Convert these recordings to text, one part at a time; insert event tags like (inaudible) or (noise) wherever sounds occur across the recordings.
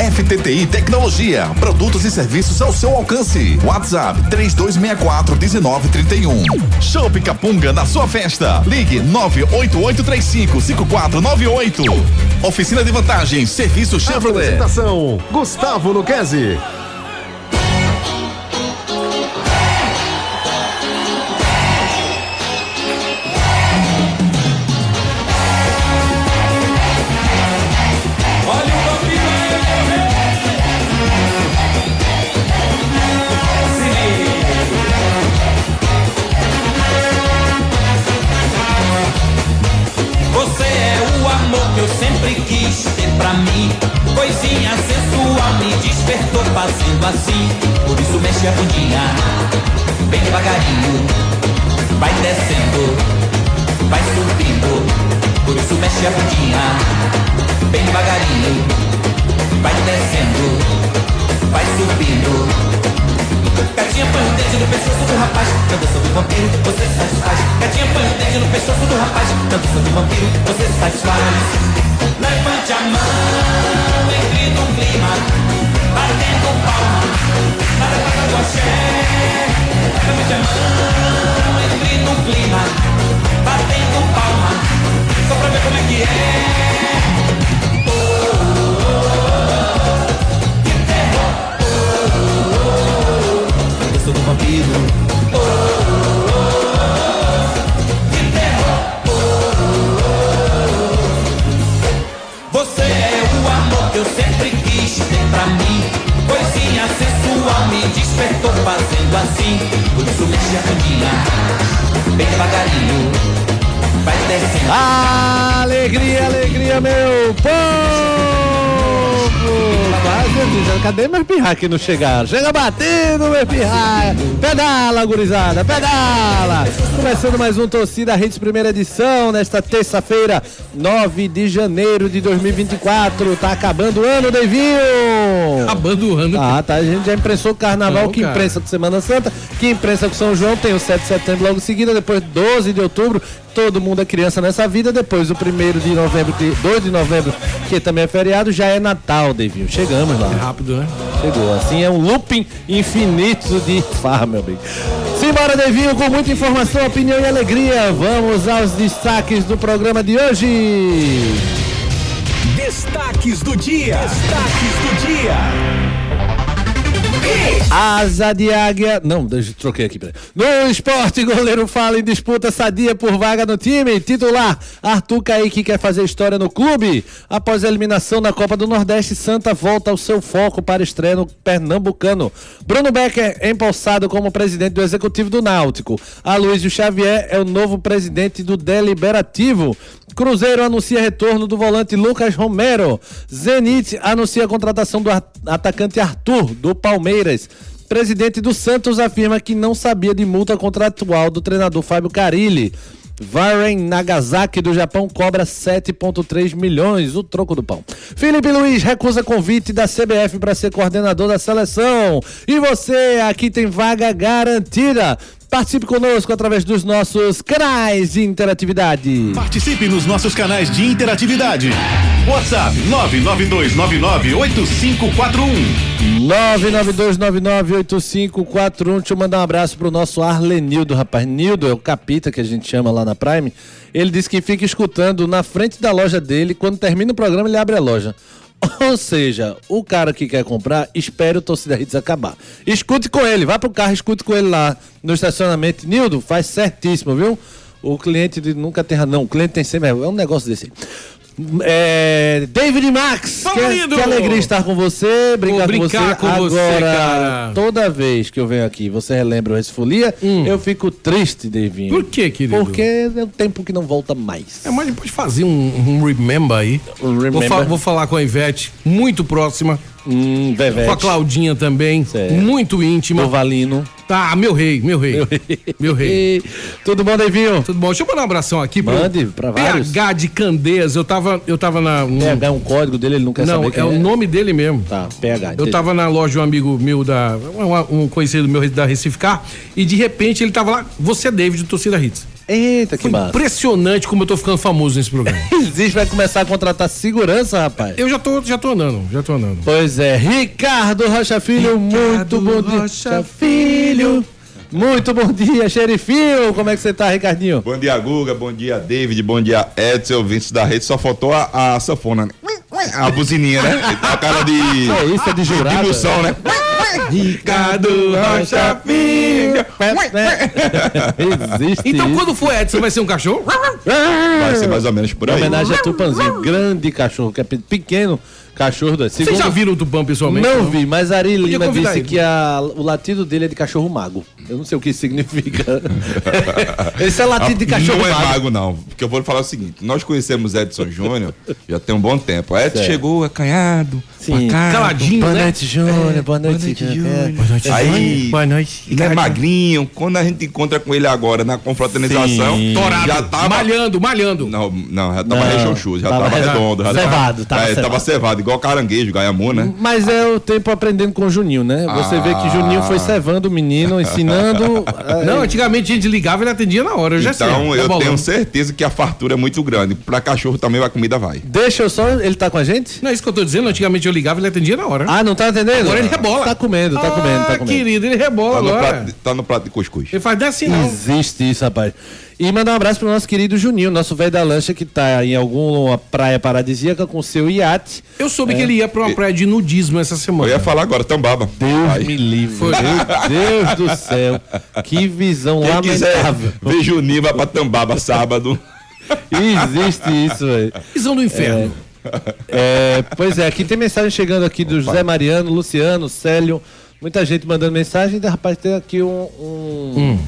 FTTI Tecnologia, produtos e serviços ao seu alcance. WhatsApp 3264 1931. Show Capunga na sua festa. Ligue 98835 5498. Oficina de vantagens, serviço Chevrolet. Apresentação: Gustavo Luquezzi. Mim. Coisinha sensual me despertou fazendo assim. Por isso mexe a bundinha, bem devagarinho. Vai descendo, vai subindo. Por isso mexe a bundinha, bem devagarinho. Vai descendo, vai subindo. Gatinha põe o dedo no pescoço do rapaz Na dança do vampiro você satisfaz Gatinha põe o dedo no pescoço do rapaz Na dança do vampiro você satisfaz Levante a mão, entre no clima Batendo palma Nada passa do axé Levante a mão, entre no clima Batendo palma Só pra ver como é que é dança do vampiro. Pra mim. Coisinha sensual me despertou fazendo assim. Por isso mexe a bundinha, bem devagarinho. Vai descendo. Alegria, alegria, meu povo! Quase cadê meus pirra que não chegaram? Chega batendo, meu pirra! Pedala, gurizada, pedala! Começando mais um Torcida Redes Primeira Edição, nesta terça-feira, 9 de janeiro de 2024. Tá acabando o ano, Devinho! Acabando o ano. Ah, tá. A gente já imprensou o carnaval, Não, que cara. imprensa com Semana Santa, que imprensa com São João, tem o 7 de setembro logo em seguida, depois 12 de outubro, todo mundo é criança nessa vida, depois o 1 de novembro, que, 2 de novembro, que também é feriado, já é Natal, Devinho. Chegamos lá. É rápido, né? Chegou. Assim é um looping infinito de farra, meu bem. Simbora, Devinho, com muita informação, opinião e alegria. Vamos aos destaques do programa de hoje. Destaques do dia. Destaques do dia. Asa de águia. Não, troquei aqui. No esporte, goleiro fala em disputa sadia por vaga no time. Titular: Arthur Kaique quer fazer história no clube. Após a eliminação na Copa do Nordeste, Santa volta ao seu foco para estreia no Pernambucano. Bruno Becker é empossado como presidente do executivo do Náutico. Aloysio Xavier é o novo presidente do Deliberativo. Cruzeiro anuncia retorno do volante Lucas Romero. Zenit anuncia a contratação do atacante Arthur, do Palmeiras. Presidente do Santos afirma que não sabia de multa contratual do treinador Fábio Carilli. Varen Nagasaki do Japão cobra 7,3 milhões, o troco do pão. Felipe Luiz recusa convite da CBF para ser coordenador da seleção. E você, aqui tem vaga garantida. Participe conosco através dos nossos canais de interatividade. Participe nos nossos canais de interatividade. WhatsApp 992998541. 992998541. Deixa eu mandar um abraço pro nosso Arlenildo, rapaz. Nildo é o capita que a gente chama lá na Prime. Ele disse que fica escutando na frente da loja dele. Quando termina o programa, ele abre a loja. (laughs) Ou seja, o cara que quer comprar, espere o Torcida Hits acabar. Escute com ele, vá pro carro, escute com ele lá no estacionamento. Nildo, faz certíssimo, viu? O cliente nunca tem razão. Não, o cliente tem sempre. É um negócio desse. É, David Max, Fala, que, lindo! que alegria estar com você, brincar, com você. com você, Agora, cara. toda vez que eu venho aqui, você relembra o Resfolia, eu fico triste, Davinho. Hum. Por quê, querido? Porque é um tempo que não volta mais. É, mas pode fazer um, um remember aí. Um remember. Vou, fa- vou falar com a Ivete, muito próxima. Hum, Com a Vevete. Claudinha também. Certo. Muito íntima. Ovalino. Tá, meu rei, meu rei. Meu rei. E, (laughs) tudo bom, Devinho? Tudo bom? Deixa eu mandar um abração aqui pro Mande pra vários. PH de Candeias. Eu tava, eu tava na. num- PH é um código dele, ele não quer não, saber é quem o nome dele mesmo. Tá, PH. Eu tava na loja de um amigo meu da. Um, um conhecido meu da Recife Car, e de repente ele tava lá, você é David, do Torcida Hits. Eita, que massa. impressionante como eu tô ficando famoso nesse programa. (laughs) Existe, vai começar a contratar segurança, rapaz. eu já tô, já tô andando, já tô andando. Pois é, Ricardo Rocha Filho, muito bom dia. Rocha Filho. Muito bom dia, xerifinho. Como é que você tá, Ricardinho? Bom dia, Guga. Bom dia, David. Bom dia, Edson, ouvintes da rede. Só faltou a, a sanfona, né? A buzininha, né? A cara de. É isso, é de jurado. De emoção, né? Ricardo Rocha Filho. Existe Então isso. quando for Edson, vai ser um cachorro? Vai ser mais ou menos por Em aí. homenagem a Tupanzinho, grande cachorro, que é pe- pequeno cachorro. do- Vocês segundo- já viram o Tupã pessoalmente? Não vi, mas Ari Lima disse ele. que a- o latido dele é de cachorro mago. Eu não sei o que isso significa. (laughs) Esse é latido de cachorro não é mago. mago, não. Porque eu vou falar o seguinte: nós conhecemos Edson Júnior já tem um bom tempo. Edson Certo. chegou acanhado, Sim. marcado. Caladinho, Boa né? noite, Júnior. Boa noite, Júnior. Aí, Boa noite. ele é magrinho. Quando a gente encontra com ele agora na confraternização, Sim. Torado. já tava. Malhando, malhando. Não, não, já tava Não, rechonchudo, já tava tava, re- redondo. Já cevado, tava é, tava cevado, igual caranguejo, gaiamu, né? Mas é o tempo aprendendo com o Juninho, né? Você vê que Juninho foi cevando o menino, ensinando. (laughs) é, Não, antigamente a gente ligava e ele atendia na hora. Eu já sei. Então tá eu bolando. tenho certeza que a fartura é muito grande. Pra cachorro também a comida vai. Deixa eu só. Ele tá com a gente? Não é isso que eu tô dizendo. Antigamente eu ligava e ele atendia na hora. Ah, não tá entendendo? Agora ele rebola. Tá comendo, tá comendo, tá Ah, comendo. querido, ele rebola Tá no, agora. prato, de- tá no prato de cuscuz. Ele faz assim, não. Existe isso, rapaz. E mandar um abraço pro nosso querido Juninho, nosso velho da lancha que tá em alguma praia paradisíaca com seu iate. Eu soube que ele ia pra uma praia de nudismo essa Eu semana. ia falar agora, tambaba. Deus Aí. me livre. Meu Deus do céu. Que visão Quem quiser lamentável. ver Juninho, vai pra Tambaba sábado. Existe isso, velho. Visão do inferno. É, pois é, aqui tem mensagem chegando aqui do José Mariano, Luciano, Célio, muita gente mandando mensagem. E, rapaz, tem aqui um, um,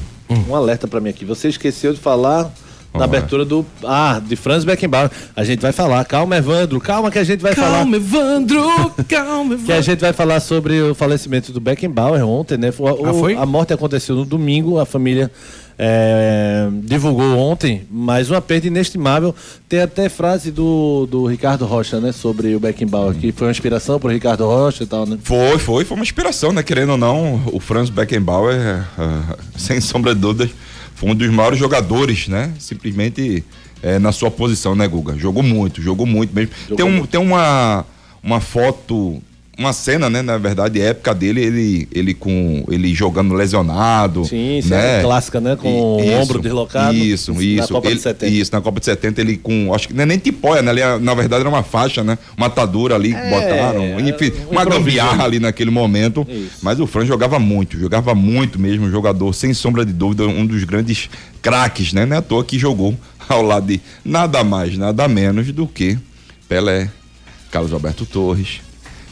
um alerta pra mim aqui. Você esqueceu de falar na abertura do. Ah, de Franz Beckenbauer. A gente vai falar. Calma, Evandro, calma que a gente vai falar. Calma, Evandro. Calma, Que a Evandro. gente vai falar sobre o falecimento do Beckenbauer ontem, né? Foi- o- Ah, foi? A morte aconteceu no domingo, a família é, divulgou ontem, mas uma perda inestimável. Tem até frase do, do Ricardo Rocha, né? Sobre o Beckenbauer, que foi uma inspiração pro Ricardo Rocha e tal, né? Foi, foi, foi uma inspiração, né? Querendo ou não, o Franz Beckenbauer, ah, sem sombra de dúvidas, foi um dos maiores jogadores, né? Simplesmente eh, na sua posição, né, Guga? Jogou muito, jogou muito mesmo. tem um, tem uma, uma foto, uma cena, né? Na verdade, época dele, ele, ele com ele jogando lesionado. Sim, sim, né? clássica, né? Com o ombro deslocado. Isso, Na isso. Copa de ele, 70. Isso, na Copa de 70, ele com. Acho que não é nem tipóia, né? Ele, é- na verdade era uma faixa, né? Uma atadura ali que botaram. Enfim, um uma gambiarra ali naquele momento. Isso. Mas o Fran jogava muito, jogava muito mesmo. Um jogador, sem sombra de dúvida, um dos grandes craques, né? Não é à toa que jogou (laughs) ao lado de nada mais, nada menos do que Pelé, Carlos Alberto Torres.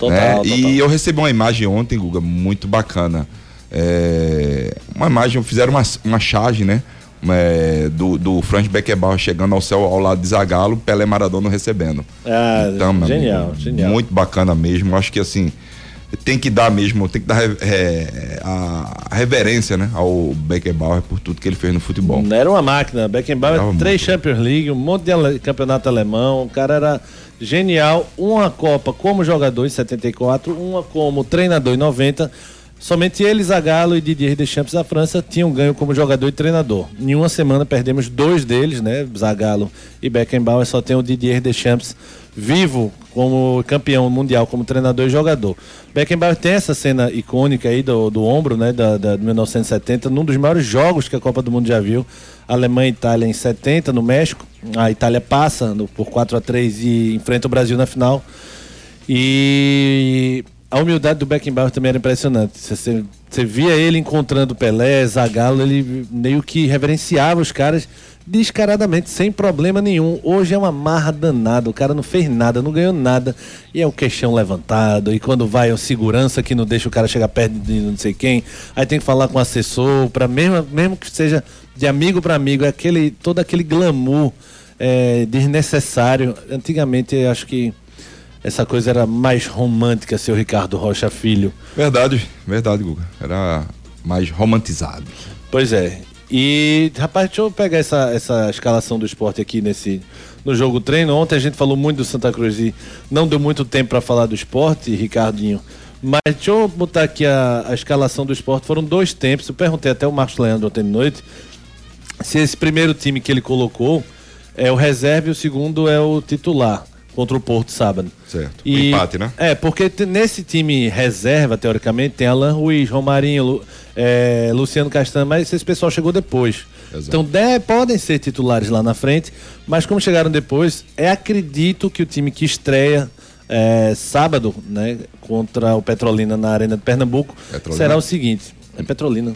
Total, né? total. E eu recebi uma imagem ontem, Guga, muito bacana. É, uma imagem, fizeram uma, uma charge, né? É, do, do Franz Beckenbauer chegando ao céu ao lado de Zagallo, Pelé Maradona recebendo. Ah, Então, genial, amigo, genial. Muito bacana mesmo. Acho que assim, tem que dar mesmo, tem que dar é, a, reverência, né, ao Beckenbauer por tudo que ele fez no futebol. Era uma máquina. Beckenbauer, Jogava três muito. Champions League, um monte de ale- campeonato alemão. O cara era genial. Uma Copa como jogador em 74, uma como treinador em 90. Somente ele, Zagallo e Didier Deschamps da França tinham ganho como jogador e treinador. Em uma semana perdemos dois deles, né? Zagallo e Beckenbauer. Só tem o Didier Deschamps vivo como campeão mundial, como treinador e jogador. Beckenbauer tem essa cena icônica aí do, do ombro, né, da, da, de 1970, num dos maiores jogos que a Copa do Mundo já viu. Alemanha e Itália em 70, no México. A Itália passa no- por 4 a 3 e enfrenta o Brasil na final. E a humildade do Beckenbauer também era impressionante. Você, você via ele encontrando Pelé, Zagallo, ele meio que reverenciava os caras descaradamente, sem problema nenhum. Hoje é uma marra danada, o cara não fez nada, não ganhou nada, e é o queixão levantado, e quando vai é o segurança que não deixa o cara chegar perto de não sei quem, aí tem que falar com o assessor, para mesmo, mesmo que seja de amigo para amigo, é aquele, todo aquele glamour é, desnecessário. Antigamente, eu acho que essa coisa era mais romântica, seu Ricardo Rocha Filho. Verdade, verdade, Guga. Era mais romantizado. Pois é. E, rapaz, deixa eu pegar essa, essa escalação do esporte aqui nesse, no jogo treino. Ontem a gente falou muito do Santa Cruz e não deu muito tempo para falar do esporte, Ricardinho. Mas deixa eu botar aqui a, a escalação do esporte. Foram dois tempos. Eu perguntei até o Marcos Leandro ontem de noite se esse primeiro time que ele colocou é o reserva e o segundo é o titular contra o Porto sábado. Certo. E, o empate, né? É, porque nesse time reserva, teoricamente, tem Alan Ruiz, Romarinho, Lu- é, Luciano Castanho, mas esse pessoal chegou depois. Exato. Então de- podem ser titulares lá na frente, mas como chegaram depois, é acredito que o time que estreia é, sábado, né, contra o Petrolina na Arena de Pernambuco, Petrolina? será o seguinte. É Petrolina.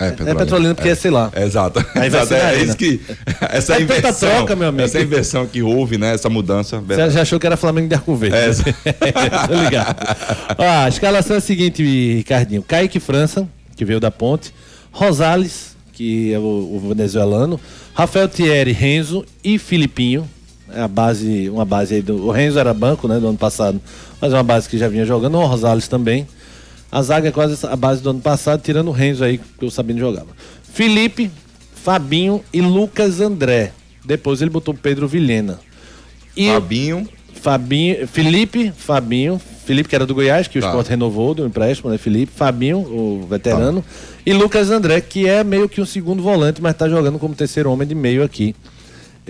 É Petrolina porque é, sei lá. Exato. Vai (laughs) Exato. na É arena. isso que. (laughs) Essa É inversão. troca, meu amigo. Essa inversão que houve, né? Essa mudança. Você já achou que era Flamengo de Arco Verde? É. (laughs) Tô ligado. Ó, a escalação é a seguinte, Ricardinho. Kaique França, que veio da ponte. Rosales, que é o, o venezuelano. Rafael Thierry, Renzo e Filipinho. É a base, uma base aí do. O Renzo era banco, né, do ano passado, mas é uma base que já vinha jogando. O Rosales também. A zaga é quase a base do ano passado, tirando o Renzo aí, que o Sabino jogava. Felipe, Fabinho e Lucas André. Depois ele botou Pedro Vilhena. E Fabinho. Fabinho, Felipe, Fabinho, Felipe que era do Goiás, que o Tá. Sport renovou do empréstimo, né? Felipe, Fabinho, o veterano, e Lucas André, que é meio que um segundo volante, mas tá jogando como terceiro homem de meio aqui.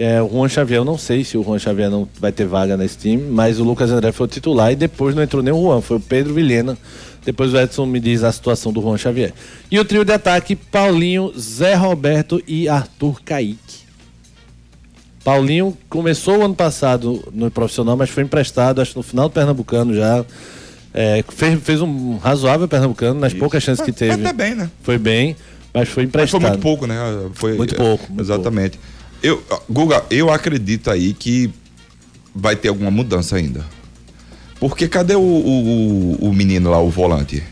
É, o Juan Xavier, eu não sei se o Juan Xavier não vai ter vaga nesse time, mas o Lucas André foi o titular e depois não entrou nem o Juan, foi o Pedro Vilhena. Depois o Edson me diz a situação do Juan Xavier. E o trio de ataque, Paulinho, Zé Roberto e Arthur Kaique. Paulinho começou o ano passado no profissional, mas foi emprestado, acho que no final do Pernambucano já. É, fez, fez um razoável Pernambucano, nas poucas chances que teve. até bem, né? Foi bem, mas foi Mas emprestado. foi muito pouco, né? Foi, Muito pouco, muito exatamente. Eu, Guga, eu acredito aí que vai ter alguma mudança ainda. Porque cadê o, o, o- o menino lá, o volante?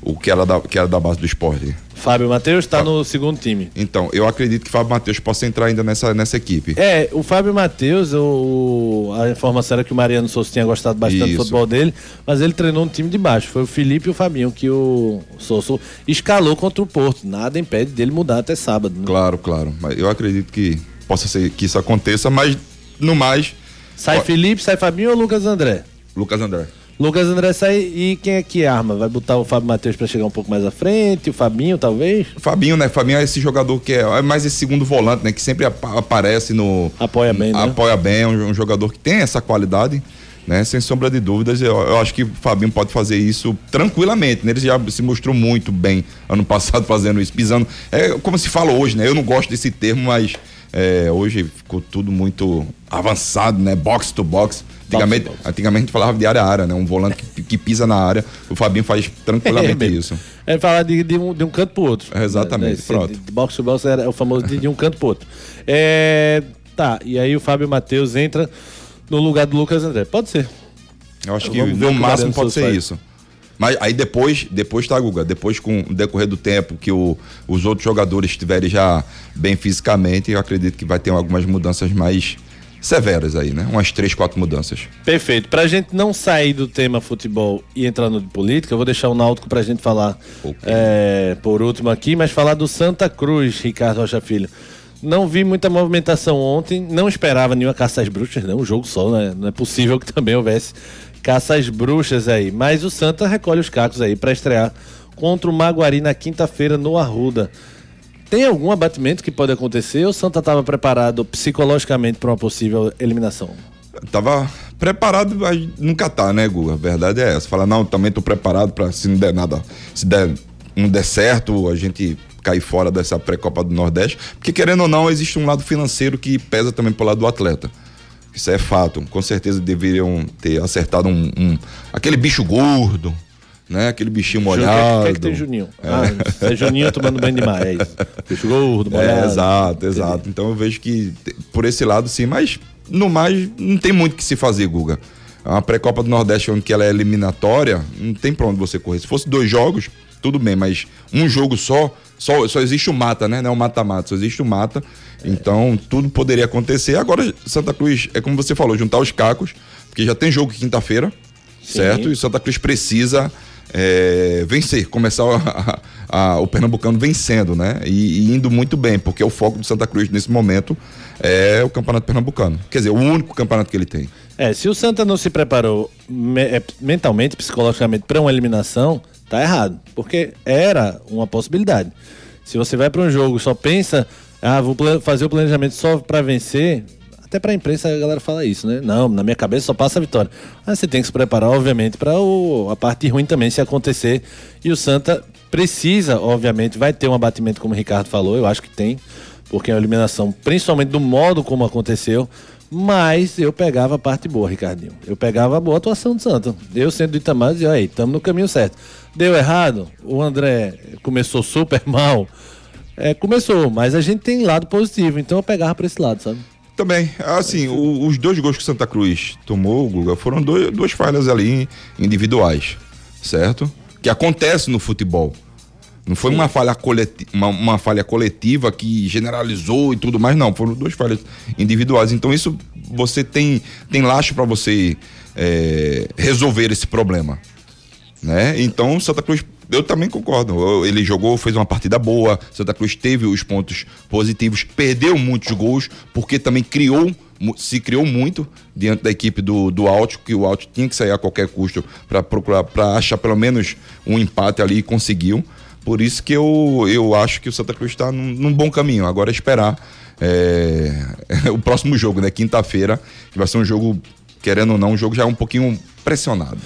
O que era da, que era da base do esporte? Fábio Matheus está no segundo time. Então, eu acredito que Fábio Matheus possa entrar ainda nessa, nessa equipe. É, o Fábio Matheus, o, a informação era que o Mariano Souza tinha gostado bastante Isso. do futebol dele, mas ele treinou um time de baixo. Foi o Felipe e o Fabinho que o Souza escalou contra o Porto. Nada impede dele mudar até sábado. né? Claro, claro. Mas eu acredito que possa ser que isso aconteça, mas no mais, Sai Ó. Felipe, sai Fabinho ou Lucas André? Lucas André. Lucas André sai e quem é que arma? Vai botar o Fábio Matheus pra chegar um pouco mais à frente, o Fabinho talvez? Fabinho, né? Fabinho é esse jogador que é, é mais esse segundo volante, né? Que sempre apa- aparece no. Apoia bem, né? Apoia bem, é um, um jogador que tem essa qualidade, né? Sem sombra de dúvidas. Eu, eu acho que o Fabinho pode fazer isso tranquilamente, né? Ele já se mostrou muito bem ano passado fazendo isso, pisando. É como se fala hoje, né? Eu não gosto desse termo, mas é, hoje ficou tudo muito avançado, né? Box to box. Antigamente, box. antigamente a gente falava de área a área, né? Um volante que, que pisa na área. O Fabinho faz tranquilamente (laughs) mesmo. isso. É falar de, de um, de um canto pro outro. É, exatamente, Esse pronto. De, box to box era o famoso de, de um canto pro outro. É, tá, e aí o Fábio Matheus entra no lugar do Lucas André. Pode ser. Eu acho que Vamos o no máximo pode ser isso. Mas aí depois, depois tá, Guga? Depois com o decorrer do tempo que o- os outros jogadores estiverem já bem fisicamente, eu acredito que vai ter algumas mudanças mais severas aí, né? Umas três, quatro mudanças. Perfeito. Pra gente não sair do tema futebol e entrar no de política, eu vou deixar o Náutico pra gente falar Ok. é, por último aqui, mas falar do Santa Cruz, Ricardo Rocha Filho. Não vi muita movimentação ontem, não esperava nenhuma caça às bruxas, não, um jogo só, né? Não é possível que também houvesse caça às bruxas aí. Mas o Santa recolhe os cacos aí pra estrear contra o Maguari na quinta-feira no Arruda. Tem algum abatimento que pode acontecer ou o Santa estava preparado psicologicamente para uma possível eliminação? Tava preparado, mas nunca tá, né, Guga? A verdade é essa. Fala, não, também tô preparado pra se não der nada, se der, não der certo, a gente cair fora dessa pré-copa do Nordeste. Porque querendo ou não, existe um lado financeiro que pesa também pro lado do atleta. Isso é fato. Com certeza deveriam ter acertado um, um- aquele bicho gordo, né? Aquele bichinho molhado. é que, é que tem Juninho? Ah, é Juninho tomando banho demais. É isso. Peixe gordo, molhado. É, exato, exato. Então eu vejo que por esse lado sim, mas no mais não tem muito o que se fazer, Guga. É Uma pré-copa do Nordeste onde que ela é eliminatória, não tem pra onde você correr. Se fosse dois jogos, tudo bem, mas um jogo só, só, só existe o mata, né? Não é o mata-mata, só existe o mata. Então, tudo poderia acontecer. Agora, Santa Cruz, é como você falou, juntar os cacos, porque já tem jogo quinta-feira, certo? E Santa Cruz precisa é, vencer, começar a- a- o Pernambucano vencendo, né? E, e indo muito bem, porque o foco do Santa Cruz nesse momento é o Campeonato Pernambucano. Quer dizer, o único campeonato que ele tem. É, se o Santa não se preparou me- é, mentalmente, psicologicamente para uma eliminação, tá errado. Porque era uma possibilidade. Se você vai para um jogo e só pensa, ah, vou fazer o planejamento só para vencer, até para a imprensa a galera fala isso, né? Não, na minha cabeça só passa a vitória. Mas você tem que se preparar, obviamente, para a parte ruim também se acontecer. E o Santa precisa, obviamente, vai ter um abatimento, como o Ricardo falou, eu acho que tem, porque é uma eliminação, principalmente do modo como aconteceu. Mas eu pegava a parte boa, Ricardinho. Eu pegava a boa atuação do Santa. Eu sendo do Itamar dizia, aí, estamos no caminho certo. Deu errado, o André começou super (laughs) mal. É, começou, mas a gente tem lado positivo, então eu pegava pra esse lado, sabe? Também, assim, o- os dois gols que Santa Cruz tomou, Guga, foram dois- duas falhas ali individuais, certo? Que acontece no futebol. Não foi uma falha, coleti uma, uma falha coletiva que generalizou e tudo mais, não. Foram duas falhas individuais. Então, isso você tem, tem laço para você é, resolver esse problema né? Então, Santa Cruz, eu também concordo. Ele jogou, fez uma partida boa. Santa Cruz teve os pontos positivos, perdeu muitos gols, porque também criou, se criou muito diante da equipe do, do Alto, que o Alto tinha que sair a qualquer custo para procurar, para achar pelo menos um empate ali e conseguiu. Por isso que eu, eu acho que o Santa Cruz está num, num bom caminho. Agora é esperar é, (laughs) o próximo jogo, né? Quinta-feira, que vai ser um jogo, querendo ou não, um jogo já um pouquinho pressionado.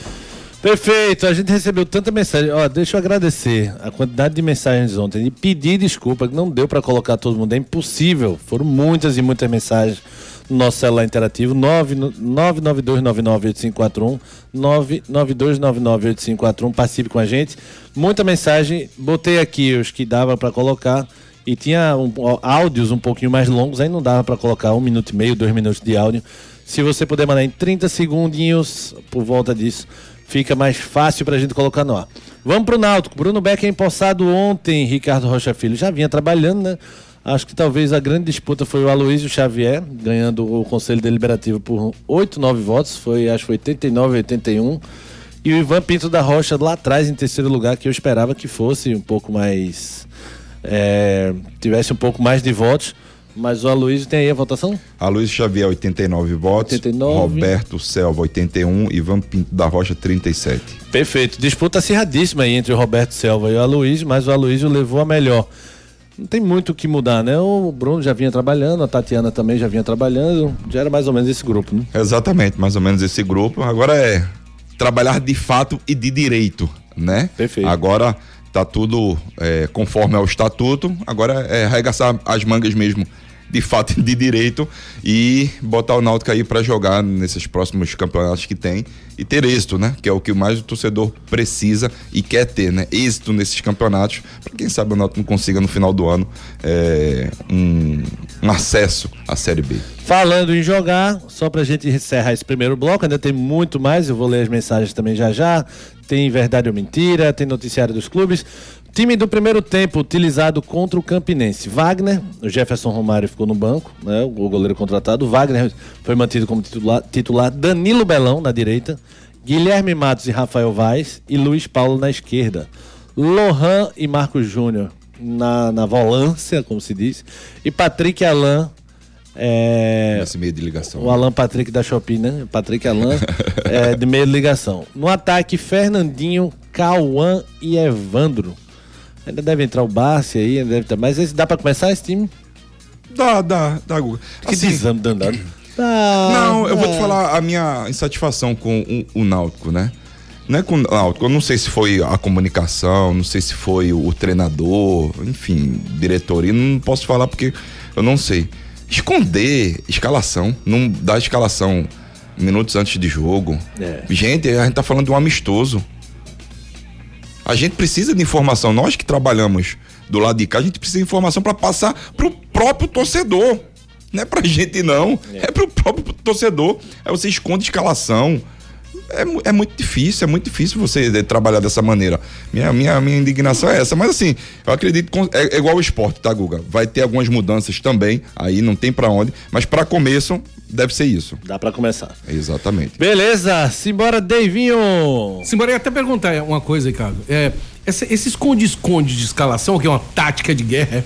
Perfeito, a gente recebeu tanta mensagem. Ó, deixa eu agradecer a quantidade de mensagens ontem e pedir desculpa que não deu pra colocar todo mundo, é impossível. Foram muitas e muitas mensagens no nosso celular interativo 992998541 992998541 participe com a gente. Muita mensagem, botei aqui os que dava pra colocar e tinha um- áudios um pouquinho mais longos, aí não dava pra colocar um minuto e meio, dois minutos de áudio. Se você puder mandar em 30 segundinhos por volta disso, fica mais fácil pra gente colocar no ar. Vamos pro Náutico. Bruno Becker empossado ontem, Ricardo Rocha Filho já vinha trabalhando, né? Acho que talvez a grande disputa foi o Aloysio Xavier, ganhando o Conselho Deliberativo por 8, 9 votos, foi acho que 89, 81. E o Ivan Pinto da Rocha lá atrás, em terceiro lugar, que eu esperava que fosse um pouco mais. é, tivesse um pouco mais de votos. Mas o Aloysio tem aí a votação? A Luiz Xavier, 89 votos. 89. Roberto Selva, 81. Ivan Pinto da Rocha, 37. Perfeito. Disputa acirradíssima aí entre o Roberto Selva e o Aloysio, mas o Aloysio levou a melhor. Não tem muito o que mudar, né? O Bruno já vinha trabalhando, a Tatiana também já vinha trabalhando, já era mais ou menos esse grupo, né? Exatamente, mais ou menos esse grupo. Agora é trabalhar de fato e de direito, né? Perfeito. Agora tá tudo é, conforme ao estatuto. Agora é arregaçar as mangas mesmo de fato (laughs) de direito e botar o Náutico aí para jogar nesses próximos campeonatos que tem e ter êxito, né? Que é o que mais o torcedor precisa e quer ter, né? Êxito nesses campeonatos, para quem sabe o Náutico não consiga no final do ano é, um, um acesso à Série B. Falando em jogar, só pra gente encerrar esse primeiro bloco, ainda tem muito mais, eu vou ler as mensagens também já já. Tem verdade ou mentira, tem noticiário dos clubes. Time do primeiro tempo utilizado contra o Campinense. Wagner, o Jefferson Romário ficou no banco, né? O goleiro contratado. Wagner foi mantido como titular, titular. Danilo Belão na direita. Guilherme Matos e Rafael Vaz. E Luiz Paulo na esquerda. Lohan e Marcos Júnior na, na volância, como se diz. E Patrick Alain. É, Nesse meio de ligação. o Alan Patrick da Shopping, né? Patrick Alan, (laughs) é, de meio de ligação. No ataque, Fernandinho, Cauã e Evandro. Ainda deve entrar o Barsi aí, ainda deve estar. Mas esse, dá pra começar esse time? Dá, dá, dá, Guga. Que Assim, desame danado. Dá, Não, eu vou te dá. falar a minha insatisfação com o, o Náutico, né? Não é com o Náutico, eu não sei se foi a comunicação, não sei se foi o, o treinador, enfim, diretoria, não posso falar porque eu não sei. Esconder escalação, não dar escalação minutos antes de jogo. É. Gente, a gente tá falando de um amistoso. A gente precisa de informação. Nós que trabalhamos do lado de cá, a gente precisa de informação para passar pro próprio torcedor. Não é pra (laughs) gente, não. É, pro próprio torcedor. Aí você esconde escalação. É, é muito difícil, é muito difícil você eh, trabalhar dessa maneira. Minha, minha, minha indignação é essa. Mas assim, eu acredito que é, é igual o esporte, tá, Guga? Vai ter algumas mudanças também, aí não tem pra onde, mas pra começo, deve ser isso. Dá pra começar. Exatamente. Beleza, simbora, Deivinho. Simbora, eu ia até perguntar uma coisa, Ricardo. É, esse esse esconde-esconde de escalação, que é uma tática de guerra,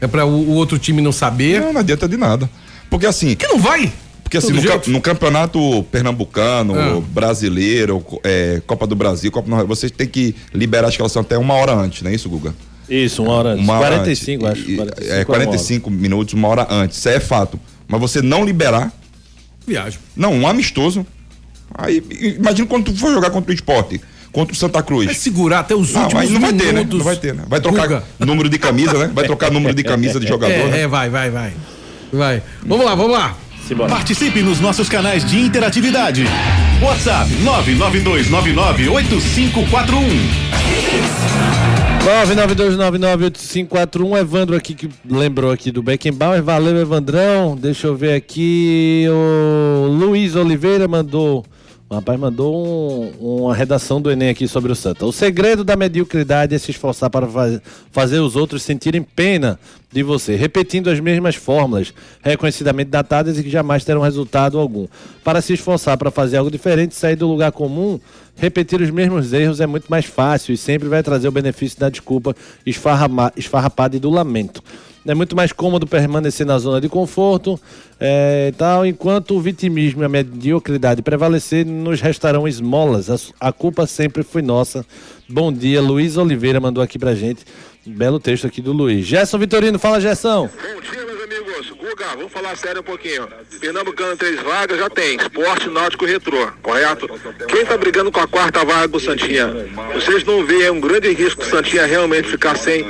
é pra o, o outro time não saber. Não, não adianta de nada. Porque assim, Que não vai! Porque assim, no, no campeonato pernambucano, Ah. brasileiro, é, Copa do Brasil, Copa do Nordeste, vocês têm que liberar a escalação até uma hora antes, não é isso, Guga? Isso, uma hora antes. Uma hora 45, antes. acho. E- 45, é, 45 minutos, uma hora antes. Isso é fato. Mas você não liberar, Viagem. não, um amistoso. Aí, imagina quando tu for jogar contra o esporte, contra o Santa Cruz. Vai segurar até os Não, últimos aí não vai ter, né? minutos. Não vai ter, né? Vai trocar Guga. número de camisa, né? Vai trocar número de camisa de (laughs) jogador, É, né? é, vai, vai, vai. Vai. Vamos lá, vamos lá. Simbora. Participe nos nossos canais de interatividade. WhatsApp 992998541. 992998541, Evandro aqui que lembrou aqui do Beckenbauer, valeu Evandrão, deixa eu ver aqui, o Luiz Oliveira mandou, o rapaz mandou um- uma redação do Enem aqui sobre o Santa. O segredo da mediocridade é se esforçar para faz- fazer os outros sentirem pena de você, repetindo as mesmas fórmulas, reconhecidamente datadas e que jamais terão resultado algum. Para se esforçar para fazer algo diferente, sair do lugar comum, repetir os mesmos erros é muito mais fácil e sempre vai trazer o benefício da desculpa esfarrapada e do lamento. É muito mais cômodo permanecer na zona de conforto é, e tal, enquanto o vitimismo e a mediocridade prevalecer, nos restarão esmolas. A, a culpa sempre foi nossa. Bom dia, Luiz Oliveira mandou aqui pra gente. Belo texto aqui do Luiz. Gerson Vitorino, fala Gerson. Bom dia, amigos. Guga, vamos falar sério um pouquinho. Pernambucano, três vagas, já tem. Esporte, Náutico e Retrô, correto? Quem tá brigando com a quarta vaga do Santinha? Vocês não veem um grande risco do Santinha realmente ficar sem,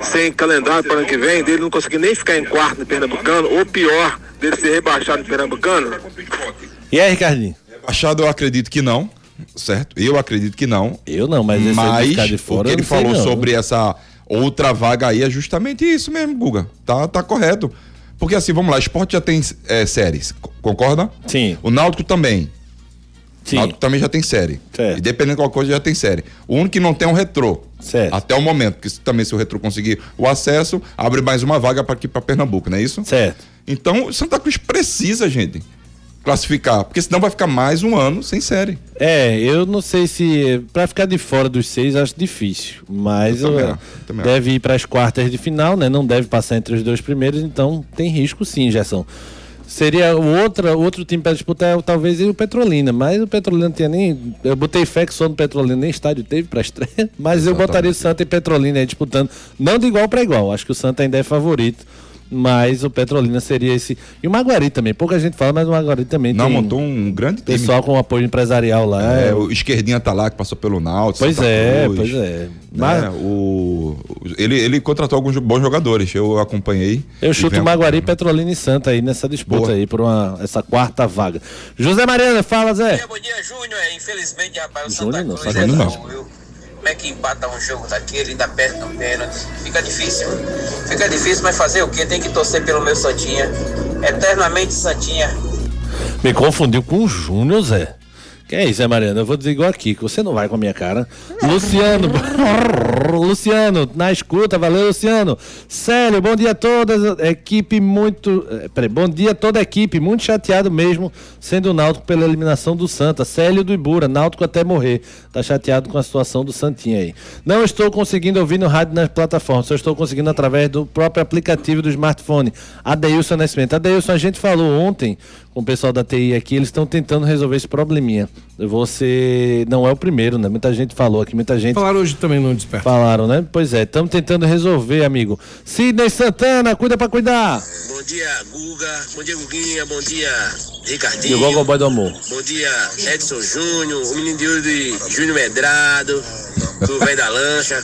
sem calendário para ano que vem, dele não conseguir nem ficar em quarto no Pernambucano, ou pior, dele ser rebaixado no Pernambucano? E aí, Ricardinho? Achado, eu acredito que não, certo? Eu acredito que não. Eu não, mas esse Mas ficar de o fora. que eu ele falou não. sobre essa outra vaga aí é justamente isso mesmo, Guga. Tá, tá correto. Porque assim, vamos lá, esporte já tem é, séries, co- concorda? Sim. O Náutico também. Sim. O Náutico também já tem série. Certo. E dependendo de qualquer coisa, já tem série. O único que não tem é um retrô. Certo. Até o momento, porque também se o retrô conseguir o acesso, abre mais uma vaga para aqui para Pernambuco, não é isso? Certo. Então, o Santa Cruz precisa, gente, classificar, porque senão vai ficar mais um ano sem série. É, eu não sei se. Pra ficar de fora dos seis, acho difícil. Mas Eu também eu também deve ir para as quartas de final, né? Não deve passar entre os dois primeiros, então tem risco sim, Gerson. Seria o outra, outro time para disputar, talvez o Petrolina, mas o Petrolina não tinha nem. Eu botei fé que só no Petrolina, nem estádio teve para estreia, (laughs) mas eu botaria o Santa e Petrolina aí disputando, não de igual para igual. Acho que o Santa ainda é favorito, mas o Petrolina seria esse. E o Maguari também, pouca gente fala, mas o Maguari também Não, tem montou um grande time. pessoal com apoio empresarial lá. É, o Esquerdinha tá lá, que passou pelo Náutico. Pois Santa é, Cruz, pois é. Né? Mas- O, ele, ele contratou alguns bons jogadores, eu acompanhei. Eu chuto vem- Maguari, Petrolina e Santa aí nessa disputa Boa. aí por uma, essa quarta vaga. José Mariana, fala Zé. Bom dia, Júnior. É, Infelizmente, rapaz, o Júnior Santa não, Cruz é não. bom, viu? É que empata um jogo daquele, ainda perde no pênalti? Fica difícil. Fica difícil, mas fazer o quê? Tem que torcer pelo meu Santinha. Eternamente Santinha. Me confundiu com o Júnior, Zé. Que é isso, Zé Mariana? Eu vou dizer igual aqui, que você não vai com a minha cara. Luciano, (laughs) Luciano, na escuta, valeu, Luciano. Célio, bom dia a todas. Equipe muito. eh, Peraí, bom dia a toda a equipe, muito chateado mesmo, sendo o Náutico pela eliminação do Santa. Célio do Ibura, Náutico até morrer. Tá chateado com a situação do Santinha aí. Não estou conseguindo ouvir no rádio nas plataformas, só estou conseguindo através do próprio aplicativo do smartphone. Adeilson Nascimento. Adeilson, a gente falou ontem com o pessoal da TI aqui, eles estão tentando resolver esse probleminha. Você não é o primeiro, né? Muita gente falou aqui, muita gente Falaram hoje também no Desperta. falaram, né? Pois é, estamos tentando resolver, amigo. Sidney Santana, cuida pra cuidar. Bom dia, Guga. Bom dia, Guguinha. Bom dia, E Ricardinho. o Gogoboy do Amor. Bom dia, Edson Júnior, o menino de ouro de Júnior Medrado, do velho da lancha.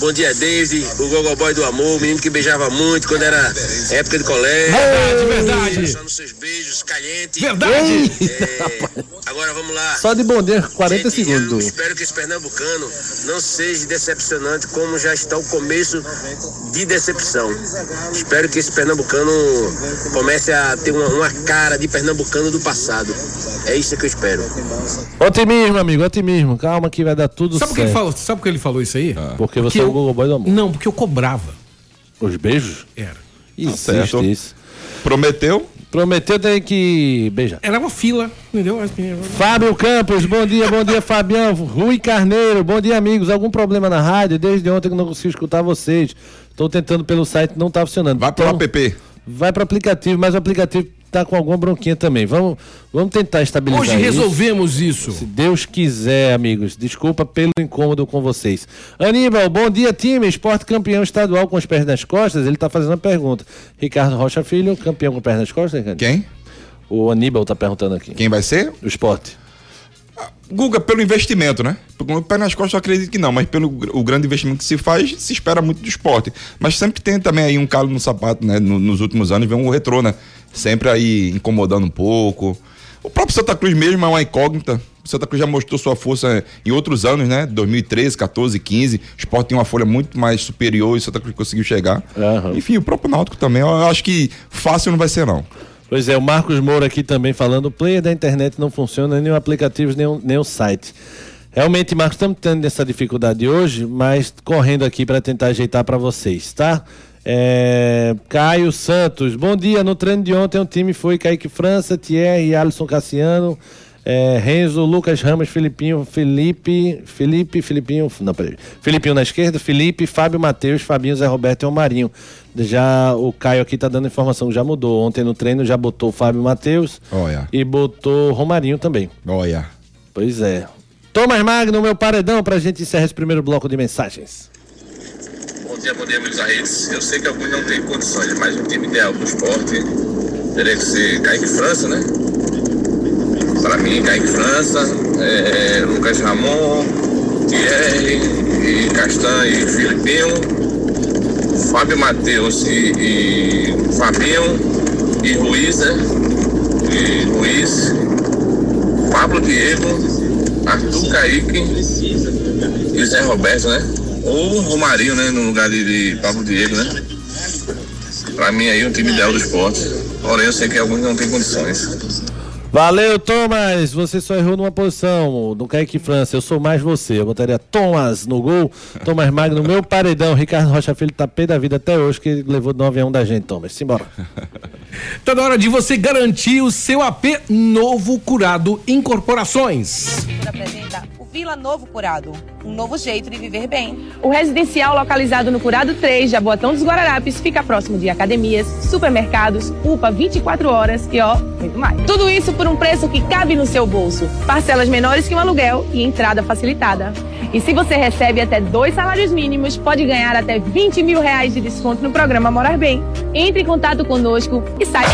Bom dia, David, o Gogoboy do amor, o menino que beijava muito quando era época de colégio. Verdade, verdade. Só nos seus beijos calientes. Verdade! É, (laughs) agora vamos lá. Só de bom dia, 40 Gente, segundos. Espero que esse pernambucano não seja decepcionante como já está o começo de decepção. Espero que esse pernambucano comece a ter uma- uma cara de pernambucano do passado. É isso que eu espero. Otimismo, amigo, otimismo. Calma que vai dar tudo Sabe por que certo. ele falou? Sabe por que ele falou isso aí? Porque você é o Google Boy do amor. Não, porque eu cobrava. Os beijos? Era. Existe certo. isso. Prometeu? Prometeu tem que beijar. Era uma fila, entendeu? As meninas- Fábio Campos, bom dia, bom dia, Fabião. Rui Carneiro, bom dia, amigos. Algum problema na rádio? Desde ontem que não consigo escutar vocês. Estou tentando pelo site, não está funcionando. Vai pro Então, app. Vai pro aplicativo, mas o aplicativo tá com alguma bronquinha também. Vamos, vamos tentar estabilizar Hoje isso. resolvemos isso. Se Deus quiser, amigos. Desculpa pelo incômodo com vocês. Aníbal, bom dia, time. Esporte campeão estadual com os pés nas costas. Ele tá fazendo uma pergunta. Ricardo Rocha Filho, campeão com pés nas costas, Ricardo? Quem? O Aníbal tá perguntando aqui. Quem vai ser? O esporte. Guga, pelo investimento, né? Com o pé nas costas eu acredito que não, mas pelo o grande investimento que se faz, se espera muito do esporte. Mas sempre tem também aí um calo no sapato, né? No- nos últimos anos vem o retrô, né? Sempre aí incomodando um pouco. O próprio Santa Cruz mesmo é uma incógnita. O Santa Cruz já mostrou sua força em outros anos, né? 2013, 14, 15. O esporte tem uma folha muito mais superior e o Santa Cruz conseguiu chegar. Aham. Enfim, o próprio Náutico também. Eu acho que fácil não vai ser, não. Pois é, o Marcos Moura aqui também falando, o player da internet não funciona, nem o aplicativo, nem o, nem o site. Realmente, Marcos, estamos tendo essa dificuldade hoje, mas correndo aqui para tentar ajeitar para vocês, tá? É, Caio Santos, bom dia. No treino de ontem o time foi Kaique França, Thierry, Alisson Cassiano, é, Renzo, Lucas Ramos, Filipinho, Felipe, Felipe, Filipinho, não, peraí. Filipinho na esquerda, Felipe, Fábio Matheus, Fabinho, Zé Roberto e o Marinho. Já o Caio aqui tá dando informação que já mudou. Ontem no treino já botou o Fábio Matheus Olha. e botou o Romarinho também. Olha. Pois é. Thomas Magno, meu paredão, pra gente encerrar esse primeiro bloco de mensagens. Bom dia, bom dia, Redes. Eu sei que alguns não têm condições, mas o time ideal do esporte teria que ser Kaique França, né? Para mim, Kaique França, é, é, Lucas Ramon, Thierry, e Castan e Filipinho, Fábio Matheus e, e Fabinho e Ruiz, né? E Luiz, Pablo Diego, Arthur Kaique e Zé Roberto, né? Ou Romarinho, né? No lugar de, de Pablo Diego, né? Pra mim aí o time ideal do esporte. Porém, eu sei que alguns não têm condições. Valeu, Thomas. Você só errou numa posição do Kaique França. Eu sou mais você. Eu botaria Thomas no gol. Thomas Magno, meu paredão. Ricardo Rocha Filho tá pé da vida até hoje, que levou 9 a 1 da gente, Thomas. Simbora. Tá na hora de você garantir o seu AP novo curado Incorporações. apresenta Vila Novo Curado, um novo jeito de viver bem. O residencial localizado no Curado 3, Jaboatão dos Guararapes, fica próximo de academias, supermercados, UPA 24 horas e ó, muito mais. Tudo isso por um preço que cabe no seu bolso. Parcelas menores que um aluguel e entrada facilitada. E se você recebe até dois salários mínimos, pode ganhar até 20 mil reais de desconto no programa Morar Bem. Entre em contato conosco e saiba.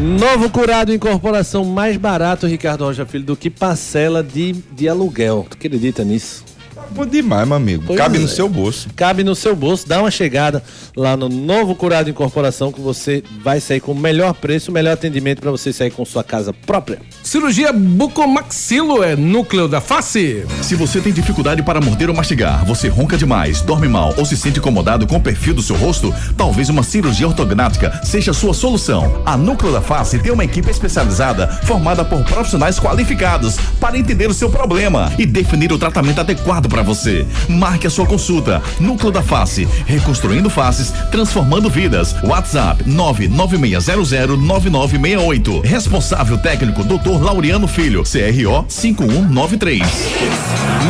Novo curado incorporação mais barato, Ricardo Rocha Filho, do que parcela de, de aluguel. Tu acredita nisso? Bom demais, meu amigo. Pois Cabe é. no seu bolso. Cabe no seu bolso, dá uma chegada lá no Novo Curado Incorporação que você vai sair com o melhor preço, o melhor atendimento para você sair com sua casa própria. Cirurgia bucomaxilo é núcleo da face. Se você tem dificuldade para morder ou mastigar, você ronca demais, dorme mal ou se sente incomodado com o perfil do seu rosto, talvez uma cirurgia ortognática seja a sua solução. A Núcleo da Face tem uma equipe especializada formada por profissionais qualificados para entender o seu problema e definir o tratamento adequado para você. Marque a sua consulta. Núcleo da Face, reconstruindo faces, transformando vidas. WhatsApp 996009968. Responsável técnico Dr. Laureano Filho, CRO 5193.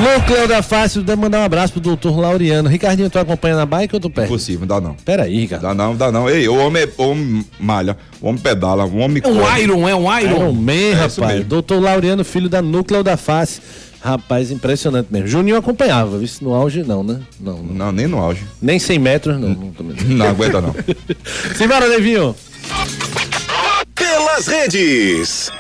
Núcleo da Fácil, deve mandar um abraço pro doutor Laureano. Ricardinho, tu acompanha na bike ou tu perde? Impossível, dá não. Pera aí, Ricardo. Dá não, dá não. Ei, o homem, é- o homem malha, o homem pedala, o homem É um corre. Iron, é um Iron Iron. Man, É rapaz. Doutor Laureano, filho da Núcleo da Face. Rapaz, impressionante mesmo. Juninho acompanhava, isso no auge não, né? Não, não. Não, nem no auge. Nem 100 metros, não. não. Não aguenta não. (laughs) Simbora, Levinho. Pelas redes.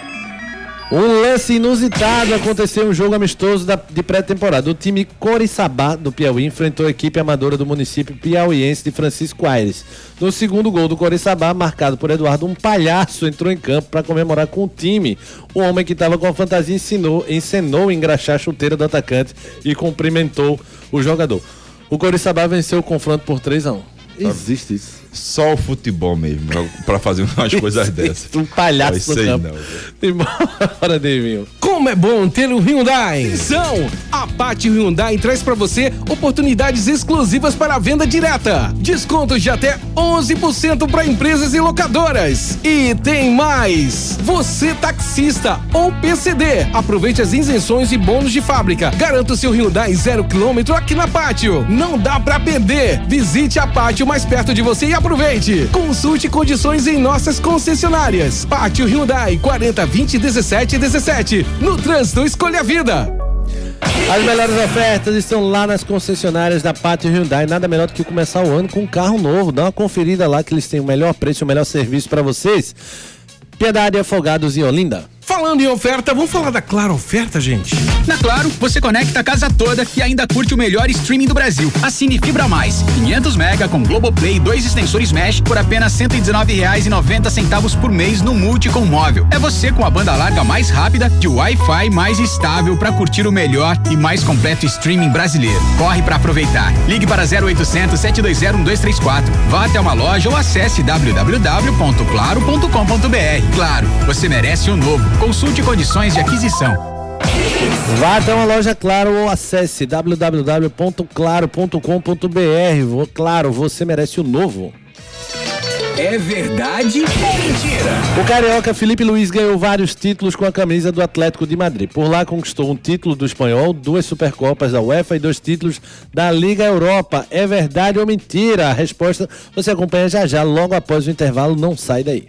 Um lance inusitado aconteceu em um jogo amistoso da- de pré-temporada. O time Coriçaba do Piauí enfrentou a equipe amadora do município piauiense de Francisco Aires. No segundo gol do Coriçaba, marcado por Eduardo, um palhaço entrou em campo para comemorar com o time. O homem que estava com a fantasia ensinou, encenou engraxar a chuteira do atacante e cumprimentou o jogador. O Coriçaba venceu o confronto por 3 a 1 Existe isso. Só o futebol mesmo, pra- pra fazer umas (laughs) coisas dessas. Um palhaço campo. não. (laughs) Bora, Devinho. Como é bom ter o Hyundai! Atenção! A Pátio Hyundai traz para você oportunidades exclusivas para a venda direta. Descontos de até 11% para empresas e locadoras. E tem mais! Você taxista ou PCD, aproveite as isenções e bônus de fábrica. Garanta o seu Hyundai zero quilômetro aqui na Pátio. Não dá para perder. Visite a Pátio mais perto de você e aproveite. Consulte condições em nossas concessionárias. Pátio Hyundai 40 20 17 17. No trânsito, escolha a vida. As melhores ofertas estão lá nas concessionárias da Pátio Hyundai. Nada melhor do que começar o ano com um carro novo. Dá uma conferida lá que eles têm o melhor preço o melhor serviço para vocês. Piedade, Afogados e Olinda. Falando em oferta, vamos falar da Claro Oferta, gente? Na Claro, você conecta a casa toda e ainda curte o melhor streaming do Brasil. Assine Fibra Mais, 500 mega com Globoplay e dois extensores Mesh por apenas R$ 119,90 centavos por mês no Multi com móvel. É você com a banda larga mais rápida, de Wi-Fi mais estável para curtir o melhor e mais completo streaming brasileiro. Corre para aproveitar. Ligue para 0800 720 1234. Vá até uma loja ou acesse www.claro.com.br. Claro, você merece o novo. Consulte condições de aquisição. Vá até uma loja Claro ou acesse www.claro.com.br. Vou- Claro, você merece o novo. É verdade ou mentira? O carioca Felipe Luiz ganhou vários títulos com a camisa do Atlético de Madrid. Por lá conquistou um título do espanhol, duas Supercopas da UEFA e dois títulos da Liga Europa. É verdade ou mentira? A resposta você acompanha já já, logo após o intervalo. Não sai daí.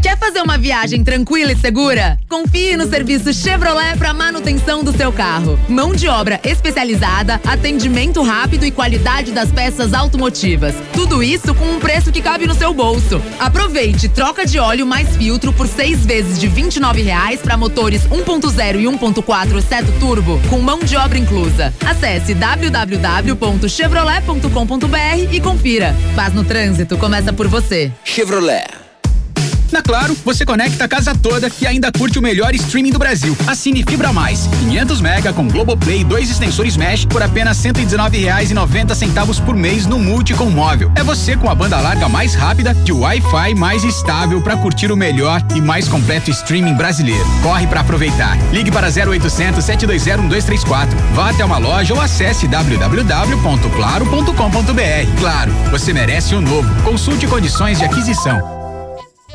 Quer fazer uma viagem tranquila e segura? Confie no serviço Chevrolet para manutenção do seu carro. Mão de obra especializada, atendimento rápido e qualidade das peças automotivas. Tudo isso com um preço que cabe no seu bolso. Aproveite troca de óleo mais filtro por seis vezes de 29 reais para motores 1.0 e 1.4 seto turbo, com mão de obra inclusa. Acesse www.chevrolet.com.br e confira. Paz no trânsito começa por você. Chevrolet. Na Claro, você conecta a casa toda e ainda curte o melhor streaming do Brasil. Assine Fibra Mais, 500 mega com Globoplay e dois extensores Mesh por apenas R$ 119,90 centavos por mês no Multi com móvel. É você com a banda larga mais rápida, de Wi-Fi mais estável para curtir o melhor e mais completo streaming brasileiro. Corre para aproveitar. Ligue para 0800 720 1234. Vá até uma loja ou acesse www.claro.com.br. Claro, você merece o novo. Consulte condições de aquisição.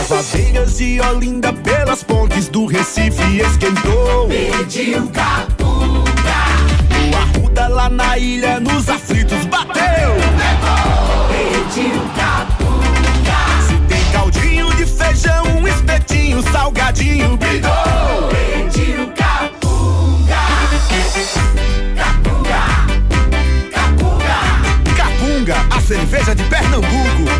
As aveiras de Olinda pelas pontes do Recife esquentou. Pediu capunga. O Arruda lá na ilha nos aflitos bateu. Pediu capunga. Se tem caldinho de feijão, um espetinho, salgadinho, bidou. Pediu capunga. Capunga. Capunga. Capunga, a cerveja de Pernambuco.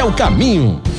é o caminho.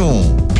31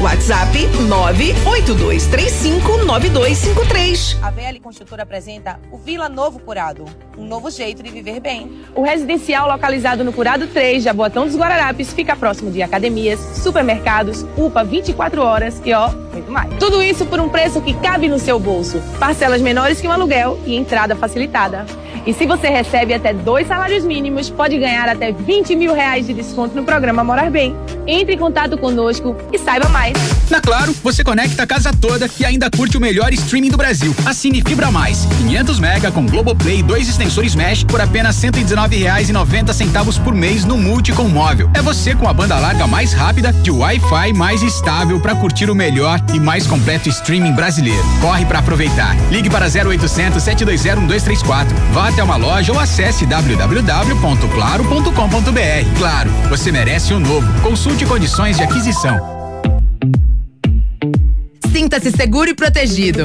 WhatsApp 982359253. A VL Construtora apresenta o Vila Novo Curado, um novo jeito de viver bem. O residencial localizado no Curado 3, Jaboatão dos Guararapes, fica próximo de academias, supermercados, UPA 24 horas e ó, muito mais. Tudo isso por um preço que cabe no seu bolso. Parcelas menores que um aluguel e entrada facilitada. E se você recebe até dois salários mínimos, pode ganhar até 20 mil reais de desconto no programa Morar Bem. Entre em contato conosco e saiba mais. Na Claro, você conecta a casa toda e ainda curte o melhor streaming do Brasil. Assine Fibra Mais, 500 mega com Globoplay e dois extensores Mesh por apenas R$ 119,90 centavos por mês no Multi com móvel. É você com a banda larga mais rápida de Wi-Fi mais estável para curtir o melhor e mais completo streaming brasileiro. Corre para aproveitar. Ligue para 0800 720 1234. Vá até uma loja ou acesse www.claro.com.br. Claro, você merece o um novo. Consulte condições de aquisição. Sinta-se seguro e protegido.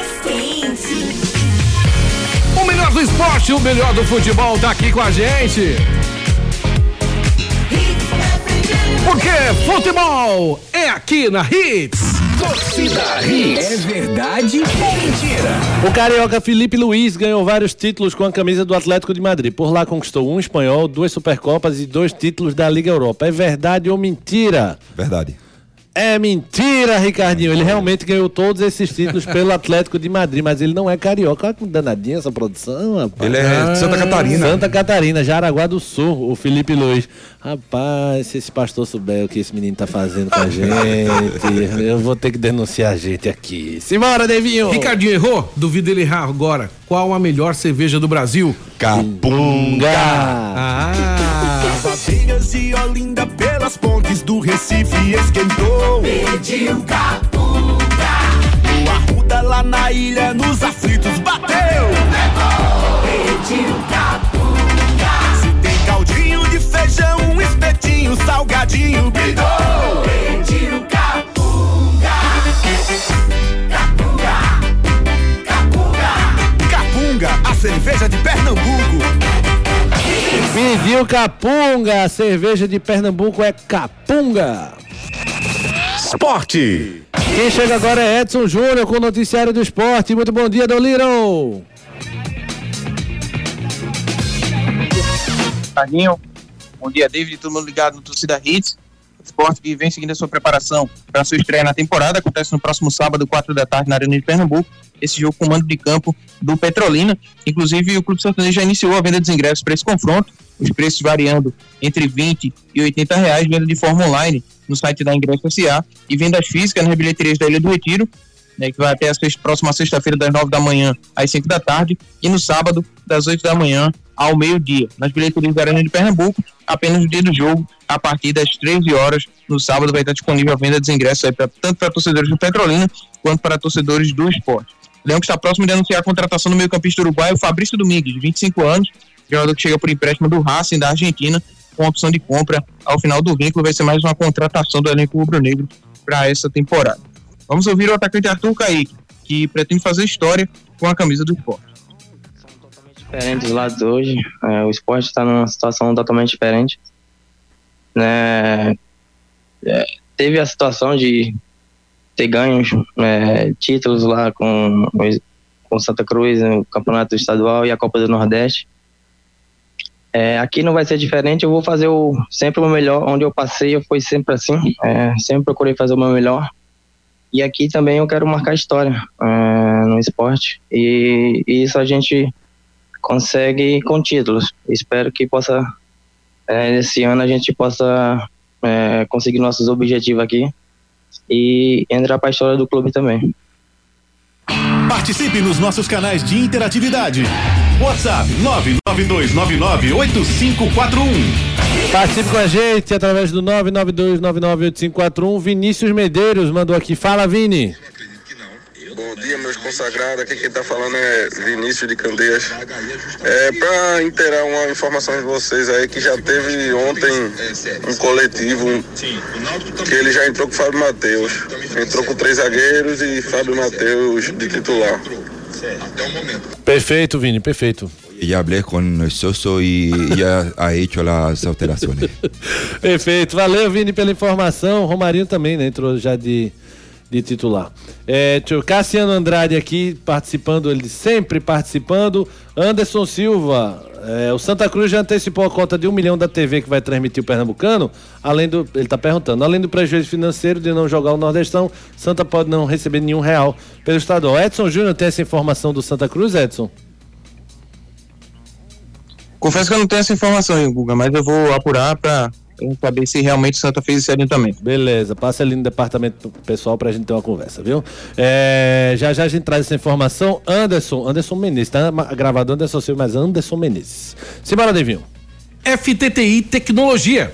O melhor do esporte, o melhor do futebol tá aqui com a gente. Porque futebol é aqui na Hits. Torcida Hits. É verdade ou mentira? O carioca Felipe Luiz ganhou vários títulos com a camisa do Atlético de Madrid. Por lá conquistou um espanhol, duas Supercopas e dois títulos da Liga Europa. É verdade ou mentira? Verdade. É mentira, Ricardinho. Ele realmente ganhou todos esses títulos pelo Atlético de Madrid, mas ele não é carioca. Olha que danadinha essa produção, rapaz. Ele é de Santa Catarina. Santa Catarina, Jaraguá do Sul, o Felipe Luiz. Rapaz, se esse pastor souber o que esse menino tá fazendo com a gente, eu vou ter que denunciar a gente aqui. Simbora, Devinho! Ricardinho errou? Duvido ele errar agora. Qual a melhor cerveja do Brasil? Capunga! Ah! Aveiras de Olinda pelas pontes do Recife esquentou. Pediu capunga. O Arruda lá na ilha nos aflitos bateu. Pediu capunga. Se tem caldinho de feijão, um espetinho, salgadinho, bidou. Pediu capunga. Capunga. Capunga. Capunga, a cerveja de Pernambuco. Pediu capunga, a cerveja de Pernambuco é capunga. Esporte. Quem chega agora é Edson Júnior com o noticiário do esporte. Muito bom dia, Doliro. Carlinho. Bom dia, David. Todo mundo ligado no Torcida Hits. Esporte que vem seguindo a sua preparação para sua estreia na temporada. Acontece no próximo sábado, 4 da tarde, na Arena de Pernambuco. Esse jogo com mando de campo do Petrolina. Inclusive, o Clube Sertanejo já iniciou a venda dos ingressos para esse confronto. Os preços variando entre 20 e 80 reais, venda de forma online no site da Ingresso SA e vendas físicas nas bilheterias da Ilha do Retiro, né, que vai até a sexta, próxima sexta-feira, das 9 da manhã às 5 da tarde, e no sábado, das 8 da manhã ao meio-dia. Nas bilheterias da Arena de Pernambuco, apenas no dia do jogo, a partir das 13 horas, no sábado, vai estar disponível a venda dos ingressos aí pra, tanto para torcedores do Petrolina quanto para torcedores do esporte. Leão que está próximo de anunciar a contratação do meio-campista uruguaio Fabrício Domingues, de 25 anos, jogador que chega por empréstimo do Racing da Argentina, com opção de compra ao final do vínculo. Vai ser mais uma contratação do elenco rubro-negro para essa temporada. Vamos ouvir o atacante Arthur Kaique, que pretende fazer história com a camisa do esporte. diferentes lados hoje. É, o esporte está numa situação totalmente diferente. Né? É, teve a situação de ter ganhos é, títulos lá com, com Santa Cruz, no Campeonato Estadual e a Copa do Nordeste. É, aqui não vai ser diferente, eu vou fazer o, sempre o meu melhor. Onde eu passei, eu fui sempre assim. É, sempre procurei fazer o meu melhor. E aqui também eu quero marcar história é, no esporte. E, e isso a gente consegue com títulos. Espero que possa, é, esse ano, a gente possa é, conseguir nossos objetivos aqui e entrar para a história do clube também. Participe nos nossos canais de interatividade. WhatsApp 992998541. Participe com a gente através do 992998541. Vinícius Medeiros mandou aqui. Fala, Vini. Bom dia, meus consagrados. Aqui quem está falando é Vinícius de Candeias. É, para inteirar uma informação de vocês aí, que já teve ontem um coletivo que ele já entrou com o Fábio Matheus. Entrou com três zagueiros e Fábio Matheus de titular. Perfeito, Vini, perfeito. Ya hablé con Soso y ya ha hecho las alteraciones. (laughs) Perfeito. Valeu, Vini, pela informação. Romarinho também, né? Entrou já de, de titular. É, eu- Cassiano Andrade aqui participando, ele sempre participando. Anderson Silva, é, o Santa Cruz já antecipou a cota de um milhão da TV que vai transmitir o Pernambucano. Além do. Ele está perguntando, além do prejuízo financeiro de não jogar o Nordestão, Santa pode não receber nenhum real pelo estadual. Edson Júnior tem essa informação do Santa Cruz, Edson? Confesso que eu não tenho essa informação, hein, Guga, mas eu vou apurar para saber se realmente o Santa fez esse adiantamento. Beleza, passa ali no departamento pessoal pra gente ter uma conversa, viu? É, já já a gente traz essa informação. Anderson, Anderson Menezes, tá gravado Anderson Silva, mas Anderson Menezes. Simbora, Devinho. FTTI Tecnologia.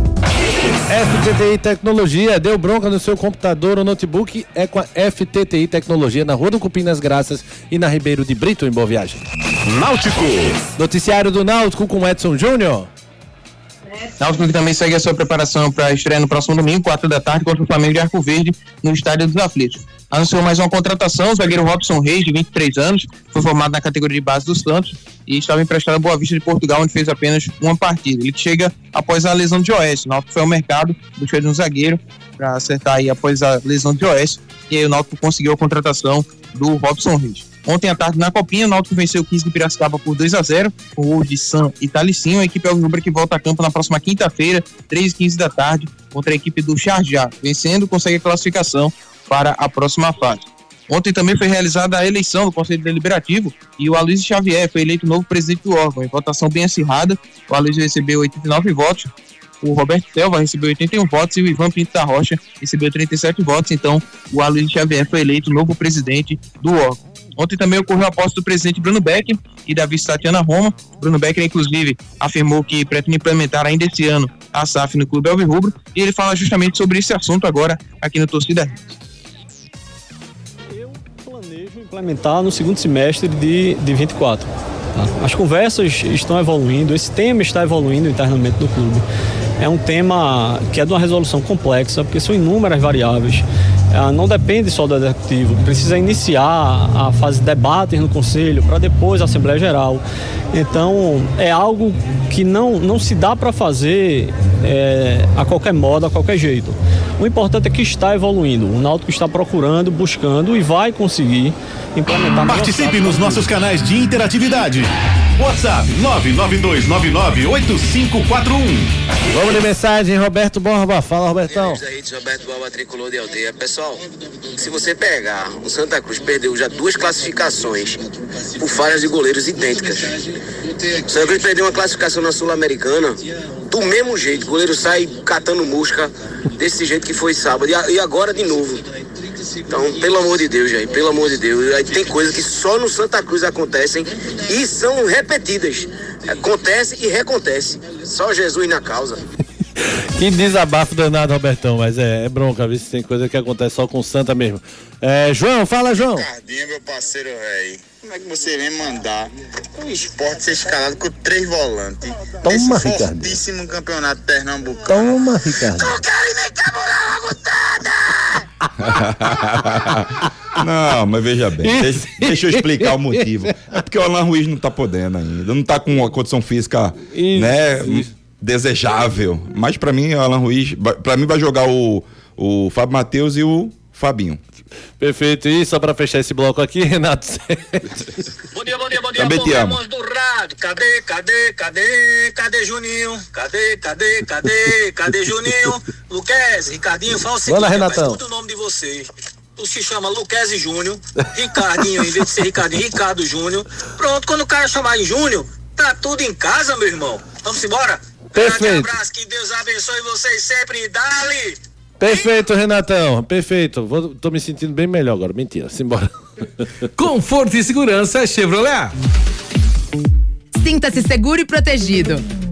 FTTI Tecnologia, deu bronca no seu computador ou notebook? É com a FTTI Tecnologia na Rua do Cupim das Graças e na Ribeiro de Brito, em Boa Viagem. Náutico. Noticiário do Náutico com Edson Júnior. Náutico que também segue a sua preparação para estreia no próximo domingo, 4 da tarde, contra o Flamengo de Arco Verde, no Estádio dos Aflitos. Anunciou mais uma contratação, o zagueiro Robson Reis, de 23 anos, foi formado na categoria de base do Santos e estava emprestado a Boa Vista de Portugal, onde fez apenas uma partida. Ele chega após a lesão de Oeste. O Náutico foi ao mercado, buscando um zagueiro para acertar aí após a lesão de Oeste, e aí o Náutico conseguiu a contratação do Robson Reis. Ontem à tarde na Copinha, o Náutico venceu o 15 de Piracicaba por 2 a 0 com gol de Sam e Talicinho. A equipe Alvirrubra que volta a campo na próxima quinta-feira, 3 e 15 da tarde, contra a equipe do Charjá. Vencendo, consegue a classificação para a próxima fase. Ontem também foi realizada a eleição do Conselho Deliberativo e o Aloysio Xavier foi eleito novo presidente do órgão. Em votação bem acirrada, o Aloysio recebeu 89 votos, o Roberto Selva recebeu 81 votos e o Ivan Pinto da Rocha recebeu 37 votos. Então, o Aloysio Xavier foi eleito novo presidente do órgão. Ontem também ocorreu a posse do presidente Bruno Becker e da vice Tatiana Roma. Bruno Becker, inclusive, afirmou que pretende implementar ainda esse ano a SAF no Clube Alvirrubro e ele fala justamente sobre esse assunto agora aqui no Torcida Hits. implementar no segundo semestre de, de 24. tá? As conversas estão evoluindo, esse tema está evoluindo internamente no clube. É um tema que é de uma resolução complexa, porque são inúmeras variáveis. Não depende só do executivo, precisa iniciar a fase de debates no conselho para depois a Assembleia Geral. Então é algo que não, não se dá para fazer é, a qualquer modo, a qualquer jeito. O importante é que está evoluindo. O Náutico está procurando, buscando e vai conseguir implementar. Participe nos nossos canais de interatividade. WhatsApp 992998541. Vamos de mensagem, Roberto Borba. Fala, Robertão. Da Hits, Roberto Balba, tricolor de aldeia. Pessoal, se você pegar, o Santa Cruz perdeu já duas classificações por falhas de goleiros idênticas. O Santa Cruz perdeu uma classificação na Sul-Americana do mesmo jeito. O goleiro sai catando mosca desse jeito que foi sábado. E agora de novo. Então, pelo amor de Deus, Jair, pelo amor de Deus. Aí tem coisas que só no Santa Cruz acontecem e são repetidas. Acontece e recontece. Só Jesus na causa. (laughs) Que desabafo danado, Robertão, mas é, é bronca, ver se tem coisa que acontece só com o Santa mesmo. É, João, fala, João. Ricardinho, meu parceiro, velho. Como é que você vem mandar o esporte ser escalado com três volantes? Toma, Esse Ricardinho. fortíssimo campeonato pernambucano. Toma, Ricardo. Não, (laughs) mas veja bem, deixa, deixa eu explicar o motivo. É porque o Alan Ruiz não tá podendo ainda, não tá com uma condição física, né, desejável. Mas pra mim, o Alan Ruiz, pra mim vai jogar o, o Fábio Matheus e o Fabinho. Perfeito. E só pra fechar esse bloco aqui, (laughs) Renato. Bom dia, bom dia, bom dia, Também te amo. do rádio. Cadê, cadê, cadê, cadê Juninho? Cadê, cadê, cadê, cadê Juninho? (laughs) Luquez, Ricardinho, fala o seguinte, Vai lá, rapaz, Renatão. o nome de vocês. Tu se chama Luquez Júnior, Ricardinho, em vez de ser Ricardinho, Ricardo Júnior. Pronto, quando o cara chamar em Júnior, tá tudo em casa, meu irmão. Vamos embora? Perfeito. Grande abraço, que Deus abençoe vocês sempre. Dali! Perfeito, Renatão. Perfeito. Vou, tô me sentindo bem melhor agora. Mentira. Simbora. (laughs) Conforto e segurança Chevrolet. Sinta-se seguro e protegido.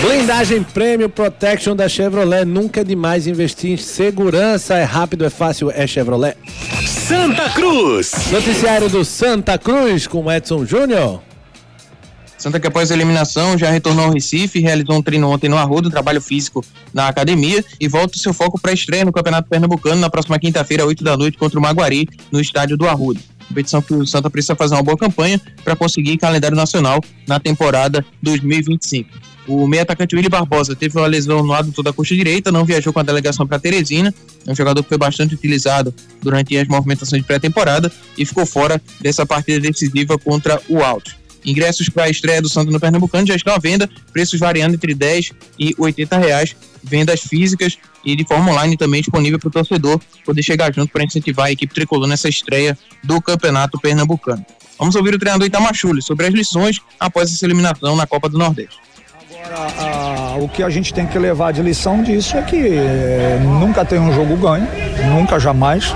Blindagem Prêmio Protection da Chevrolet. Nunca é demais investir em segurança. É rápido, é fácil, é Chevrolet. Santa Cruz. Noticiário do Santa Cruz com Edson Júnior. Santa que após a eliminação já retornou ao Recife, realizou um treino ontem no Arruda, um trabalho físico na academia e volta o seu foco para a estreia no Campeonato Pernambucano na próxima quinta-feira, 8 da noite, contra o Maguari, no estádio do Arruda. Competição que o Santa precisa fazer uma boa campanha para conseguir calendário nacional na temporada 2025. O meio atacante Willi Barbosa teve uma lesão no lado da coxa direita, não viajou com a delegação para Teresina. É um jogador que foi bastante utilizado durante as movimentações de pré-temporada e ficou fora dessa partida decisiva contra o Alto. Ingressos para a estreia do Santos no Pernambucano já estão à venda, preços variando entre 10 e 80 reais, vendas físicas e de forma online também disponível para o torcedor poder chegar junto para incentivar a equipe tricolor nessa estreia do Campeonato Pernambucano. Vamos ouvir o treinador Itamachule sobre as lições após essa eliminação na Copa do Nordeste. Ah, o que a gente tem que levar de lição disso é que eh, nunca tem um jogo ganho, nunca jamais.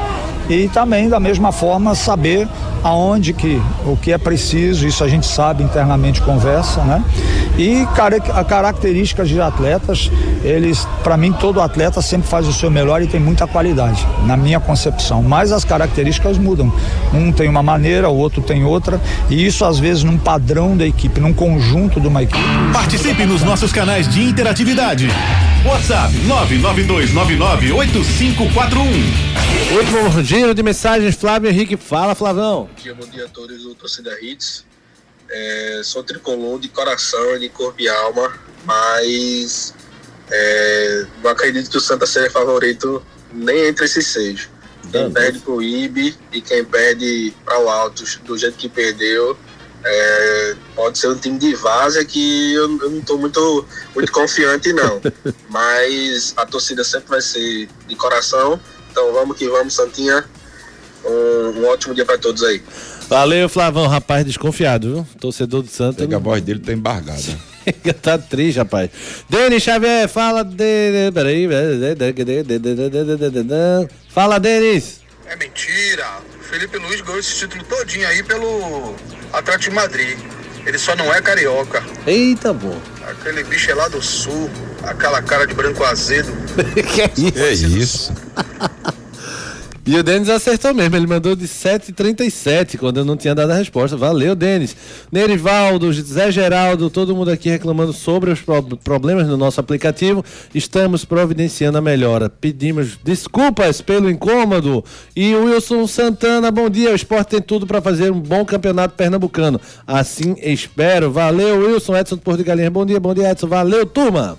E também, da mesma forma, saber aonde que, o que é preciso, isso a gente sabe internamente, conversa, né? E características de atletas, eles, para mim, todo atleta sempre faz o seu melhor e tem muita qualidade, na minha concepção. Mas as características mudam. Um tem uma maneira, o outro tem outra, e isso às vezes num padrão da equipe, num conjunto de uma equipe. Participe nos nossos canais de interatividade. WhatsApp 992998541. Último giro de mensagens, Flávio Henrique. Fala, Flavão. Bom dia, bom dia a todos do Torcida Hits. É, sou tricolor de coração e de corpo e alma, mas é, não acredito que o Santa seja favorito nem entre esses seis. Quem perde pro IB e quem perde para o Altos do jeito que perdeu, é, pode ser um time de várzea que eu, eu não estou muito, muito confiante, não. (laughs) Mas a torcida sempre vai ser de coração. Então vamos que vamos, Santinha. Um, um ótimo dia para todos aí. Valeu, Flavão, rapaz desconfiado, viu? Torcedor do Santa. Pega a voz dele, tá embargada. tá triste, rapaz. Denis Xavier, fala de. Peraí. Fala, Denis. É mentira. O Felipe Luiz ganhou esse título todinho aí pelo Atlético de Madrid. Ele só não é carioca. Eita, bom. Aquele bicho é lá do sul, aquela cara de branco azedo. que é isso? É isso. E o Denis acertou mesmo, ele mandou de 7h37 quando eu não tinha dado a resposta. Valeu, Denis. Nerivaldo, Zé Geraldo, todo mundo aqui reclamando sobre os pro- problemas no nosso aplicativo. Estamos providenciando a melhora. Pedimos desculpas pelo incômodo. E Wilson Santana, bom dia. O esporte tem tudo para fazer um bom campeonato pernambucano. Assim espero. Valeu, Wilson. Edson Porto de Galinha, bom dia, bom dia, Edson. Valeu, turma.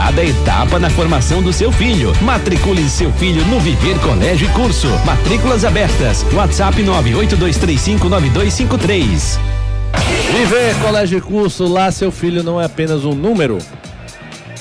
etapa na formação do seu filho. Matricule seu filho no Viver Colégio e Curso. Matrículas abertas. WhatsApp 982359253. Viver Colégio e Curso, lá seu filho não é apenas um número.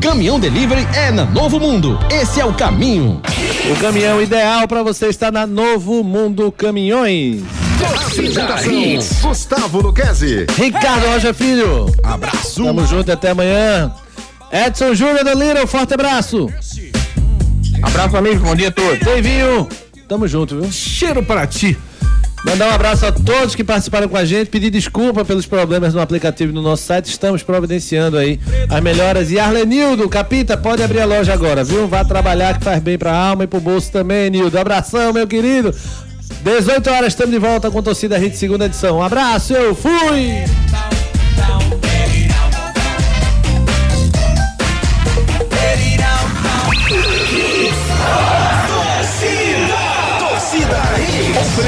Caminhão Delivery é na Novo Mundo. Esse é o caminho. O caminhão ideal para você está na Novo Mundo Caminhões. Apresentação, Gustavo Luquezzi. Ricardo Rocha Filho. Abraço. Tamo junto até amanhã. Edson Júnior da Little, forte abraço. Abraço, amigo. Bom dia a todos. Davinho, tamo junto, viu? Cheiro para ti. Mandar um abraço a todos que participaram com a gente, pedir desculpa pelos problemas no aplicativo e no nosso site, estamos providenciando aí as melhoras. E Arlenildo, Capita, pode abrir a loja agora, viu? Vá trabalhar que faz bem pra alma e pro bolso também, Nildo. Abração, meu querido. 18 horas, estamos de volta com Torcida Hit, segunda edição. Um abraço, eu fui!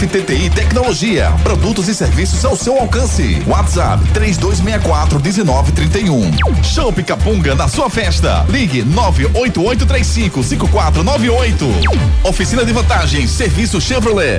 FTTI Tecnologia, produtos e serviços ao seu alcance. WhatsApp 3264-1931. Show Capunga na sua festa. Ligue 98835-5498. Oficina de vantagens, serviço Chevrolet.